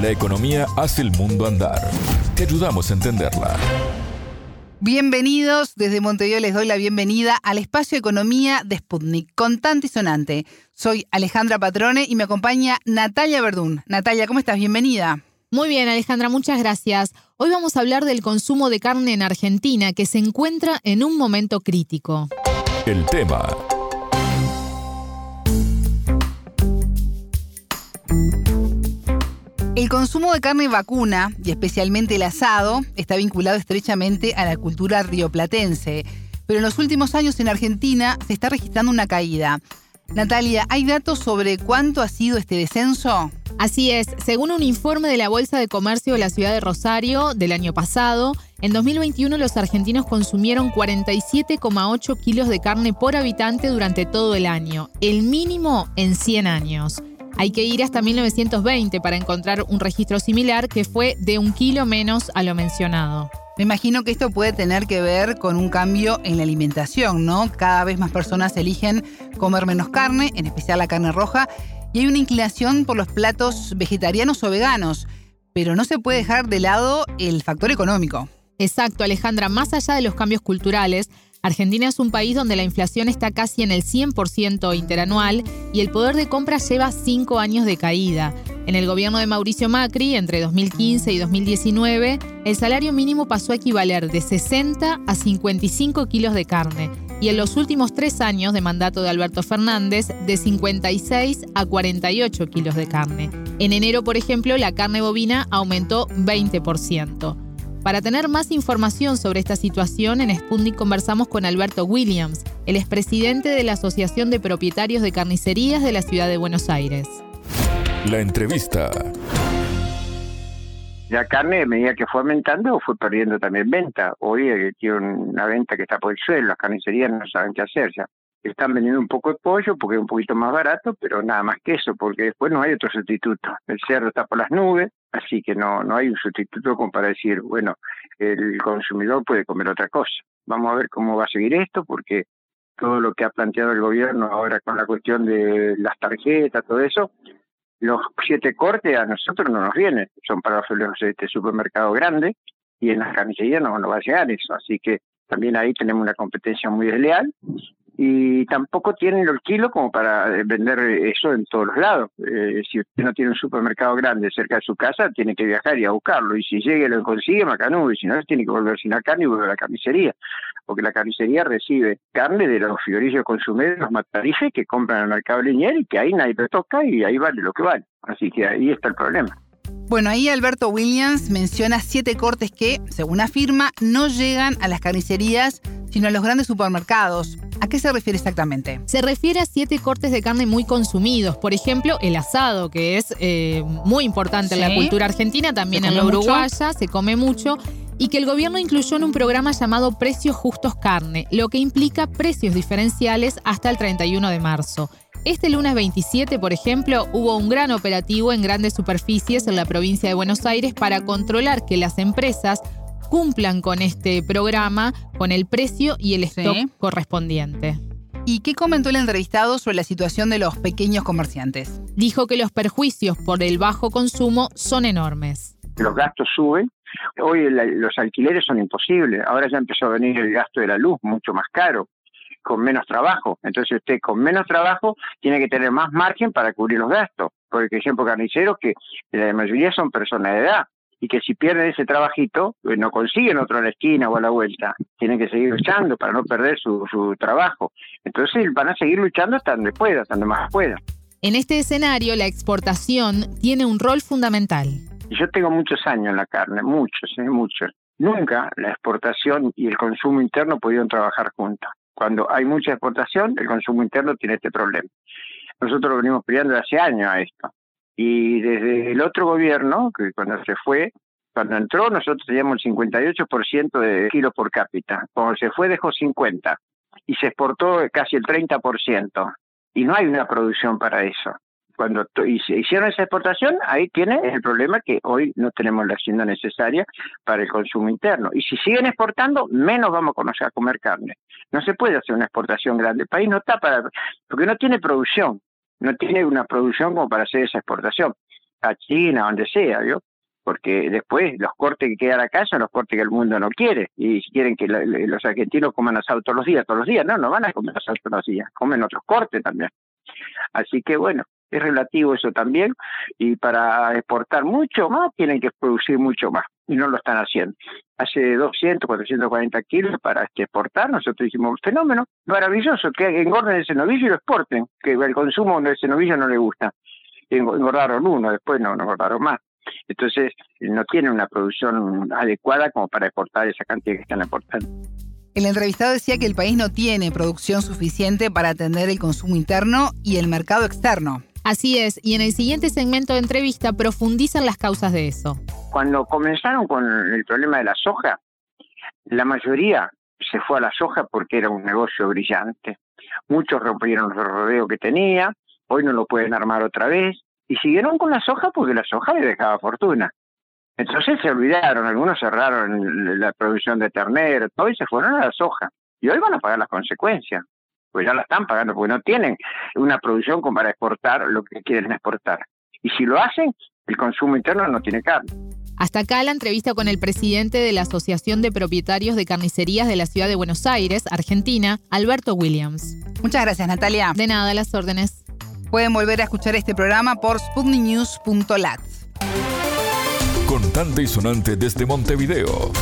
La economía hace el mundo andar. Te ayudamos a entenderla. Bienvenidos, desde Montevideo les doy la bienvenida al espacio Economía de Sputnik, contante y sonante. Soy Alejandra Patrone y me acompaña Natalia Verdún. Natalia, ¿cómo estás? Bienvenida. Muy bien, Alejandra, muchas gracias. Hoy vamos a hablar del consumo de carne en Argentina, que se encuentra en un momento crítico. El tema El consumo de carne vacuna, y especialmente el asado, está vinculado estrechamente a la cultura rioplatense. Pero en los últimos años en Argentina se está registrando una caída. Natalia, ¿hay datos sobre cuánto ha sido este descenso? Así es, según un informe de la Bolsa de Comercio de la ciudad de Rosario del año pasado, en 2021 los argentinos consumieron 47,8 kilos de carne por habitante durante todo el año, el mínimo en 100 años. Hay que ir hasta 1920 para encontrar un registro similar que fue de un kilo menos a lo mencionado. Me imagino que esto puede tener que ver con un cambio en la alimentación, ¿no? Cada vez más personas eligen comer menos carne, en especial la carne roja, y hay una inclinación por los platos vegetarianos o veganos, pero no se puede dejar de lado el factor económico. Exacto, Alejandra, más allá de los cambios culturales, Argentina es un país donde la inflación está casi en el 100% interanual y el poder de compra lleva cinco años de caída. En el gobierno de Mauricio Macri, entre 2015 y 2019, el salario mínimo pasó a equivaler de 60 a 55 kilos de carne y en los últimos tres años de mandato de Alberto Fernández, de 56 a 48 kilos de carne. En enero, por ejemplo, la carne bovina aumentó 20%. Para tener más información sobre esta situación, en Sputnik conversamos con Alberto Williams, el expresidente de la Asociación de Propietarios de Carnicerías de la Ciudad de Buenos Aires. La entrevista. La carne, a medida que fue aumentando, fue perdiendo también venta. Hoy eh, tiene una venta que está por el suelo, las carnicerías no saben qué hacer ya. Están vendiendo un poco de pollo porque es un poquito más barato, pero nada más que eso, porque después no hay otro sustituto. El cerdo está por las nubes, así que no, no hay un sustituto como para decir, bueno, el consumidor puede comer otra cosa. Vamos a ver cómo va a seguir esto, porque todo lo que ha planteado el gobierno ahora con la cuestión de las tarjetas, todo eso, los siete cortes a nosotros no nos vienen, son para los este supermercado grande y en las carnicerías no nos va a llegar eso, así que también ahí tenemos una competencia muy desleal y tampoco tienen el kilo como para eh, vender eso en todos los lados. Eh, si usted no tiene un supermercado grande cerca de su casa, tiene que viajar y a buscarlo. Y si llega y lo consigue, macanú. Y si no, tiene que volver sin la carne y volver a la carnicería. Porque la carnicería recibe carne de los fiorillos consumidores, los matarijes que compran en el mercado lineal y que ahí nadie lo toca y ahí vale lo que vale. Así que ahí está el problema. Bueno, ahí Alberto Williams menciona siete cortes que, según afirma, no llegan a las carnicerías, sino a los grandes supermercados. ¿A qué se refiere exactamente? Se refiere a siete cortes de carne muy consumidos. Por ejemplo, el asado, que es eh, muy importante en la cultura argentina, también en la uruguaya, se come mucho. Y que el gobierno incluyó en un programa llamado Precios Justos Carne, lo que implica precios diferenciales hasta el 31 de marzo. Este lunes 27, por ejemplo, hubo un gran operativo en grandes superficies en la provincia de Buenos Aires para controlar que las empresas cumplan con este programa, con el precio y el stock correspondiente. ¿Y qué comentó el entrevistado sobre la situación de los pequeños comerciantes? Dijo que los perjuicios por el bajo consumo son enormes. Los gastos suben. Hoy los alquileres son imposibles. Ahora ya empezó a venir el gasto de la luz, mucho más caro, con menos trabajo. Entonces usted con menos trabajo tiene que tener más margen para cubrir los gastos. Por ejemplo, carniceros que la mayoría son personas de edad y que si pierden ese trabajito, pues no consiguen otro a la esquina o a la vuelta. Tienen que seguir luchando para no perder su, su trabajo. Entonces van a seguir luchando hasta donde pueda, hasta donde más pueda. En este escenario, la exportación tiene un rol fundamental. Yo tengo muchos años en la carne, muchos, ¿eh? muchos. Nunca la exportación y el consumo interno pudieron trabajar juntos. Cuando hay mucha exportación, el consumo interno tiene este problema. Nosotros lo venimos peleando hace años a esto. Y desde el otro gobierno, que cuando se fue, cuando entró nosotros teníamos el 58% de kilos por cápita. Cuando se fue dejó 50 y se exportó casi el 30%. Y no hay una producción para eso. Cuando hicieron esa exportación, ahí tiene el problema que hoy no tenemos la hacienda necesaria para el consumo interno. Y si siguen exportando, menos vamos a conocer a comer carne. No se puede hacer una exportación grande. El país no está para, porque no tiene producción no tiene una producción como para hacer esa exportación. a China, donde sea, ¿vio? Porque después los cortes que quedan acá son los cortes que el mundo no quiere. Y si quieren que los argentinos coman asado todos los días, todos los días, no, no van a comer asado todos los días, comen otros cortes también. Así que bueno, es relativo eso también. Y para exportar mucho más, tienen que producir mucho más. Y no lo están haciendo. Hace 200, 440 kilos para este, exportar, nosotros hicimos un fenómeno maravilloso, que engorden ese novillo y lo exporten, que el consumo de ese novillo no le gusta. Engordaron uno, después no, no engordaron más. Entonces, no tienen una producción adecuada como para exportar esa cantidad que están exportando. El entrevistado decía que el país no tiene producción suficiente para atender el consumo interno y el mercado externo. Así es, y en el siguiente segmento de entrevista profundizan las causas de eso. Cuando comenzaron con el problema de la soja, la mayoría se fue a la soja porque era un negocio brillante. Muchos rompieron los rodeos que tenía, hoy no lo pueden armar otra vez, y siguieron con la soja porque la soja le dejaba fortuna. Entonces se olvidaron, algunos cerraron la producción de ternero, todo y se fueron a la soja. Y hoy van a pagar las consecuencias, pues ya la están pagando, porque no tienen una producción como para exportar lo que quieren exportar. Y si lo hacen, el consumo interno no tiene carne. Hasta acá la entrevista con el presidente de la Asociación de Propietarios de Carnicerías de la Ciudad de Buenos Aires, Argentina, Alberto Williams. Muchas gracias, Natalia. De nada, las órdenes. Pueden volver a escuchar este programa por sputniknews.lat. Contante y sonante desde Montevideo.